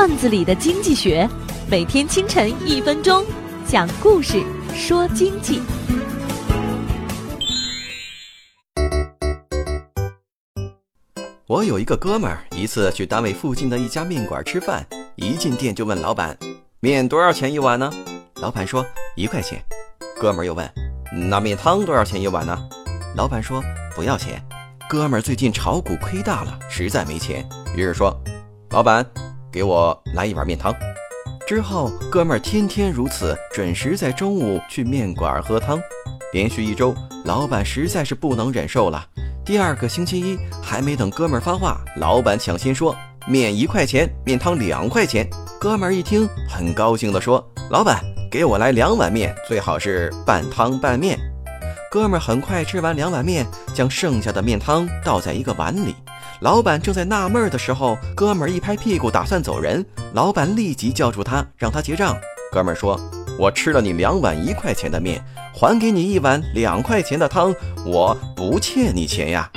段子里的经济学，每天清晨一分钟，讲故事说经济。我有一个哥们儿，一次去单位附近的一家面馆吃饭，一进店就问老板：“面多少钱一碗呢？”老板说：“一块钱。”哥们儿又问：“那面汤多少钱一碗呢？”老板说：“不要钱。”哥们儿最近炒股亏大了，实在没钱，于是说：“老板，给我来一碗面汤。”之后，哥们儿天天如此，准时在中午去面馆喝汤。连续一周，老板实在是不能忍受了。第二个星期一，还没等哥们儿发话，老板抢先说：“面一块钱，面汤两块钱。”哥们儿一听，很高兴地说：“老板，给我来两碗面，最好是半汤半面。”哥们儿很快吃完两碗面，将剩下的面汤倒在一个碗里。老板正在纳闷的时候，哥们儿一拍屁股打算走人，老板立即叫住他，让他结账。哥们儿说：“我吃了你两碗一块钱的面，还给你一碗两块钱的汤，我不欠你钱呀。”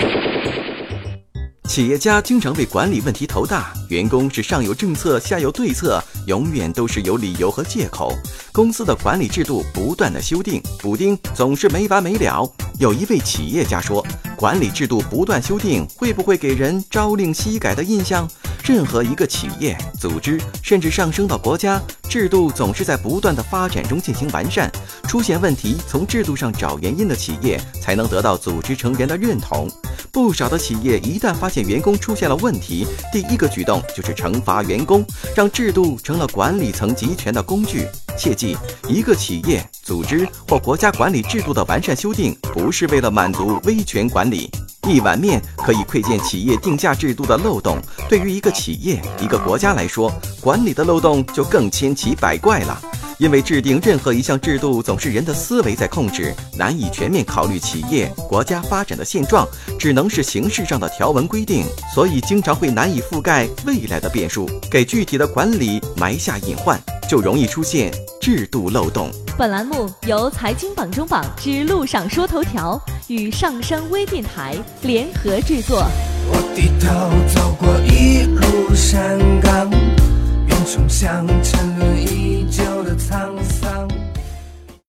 企业家经常为管理问题头大，员工是上有政策下有对策，永远都是有理由和借口。公司的管理制度不断的修订补丁，总是没完没了。有一位企业家说：“管理制度不断修订，会不会给人朝令夕改的印象？”任何一个企业、组织，甚至上升到国家，制度总是在不断的发展中进行完善。出现问题，从制度上找原因的企业，才能得到组织成员的认同。不少的企业一旦发现员工出现了问题，第一个举动就是惩罚员工，让制度成了管理层集权的工具。切记，一个企业、组织或国家管理制度的完善修订，不是为了满足威权管理。一碗面可以窥见企业定价制度的漏洞，对于一个企业、一个国家来说，管理的漏洞就更千奇百怪了。因为制定任何一项制度，总是人的思维在控制，难以全面考虑企业、国家发展的现状，只能是形式上的条文规定，所以经常会难以覆盖未来的变数，给具体的管理埋下隐患，就容易出现制度漏洞。本栏目由财经榜中榜之路上说头条与上升微电台联合制作。我低头走过一路山岗，云冲向沉沦已久的沧桑。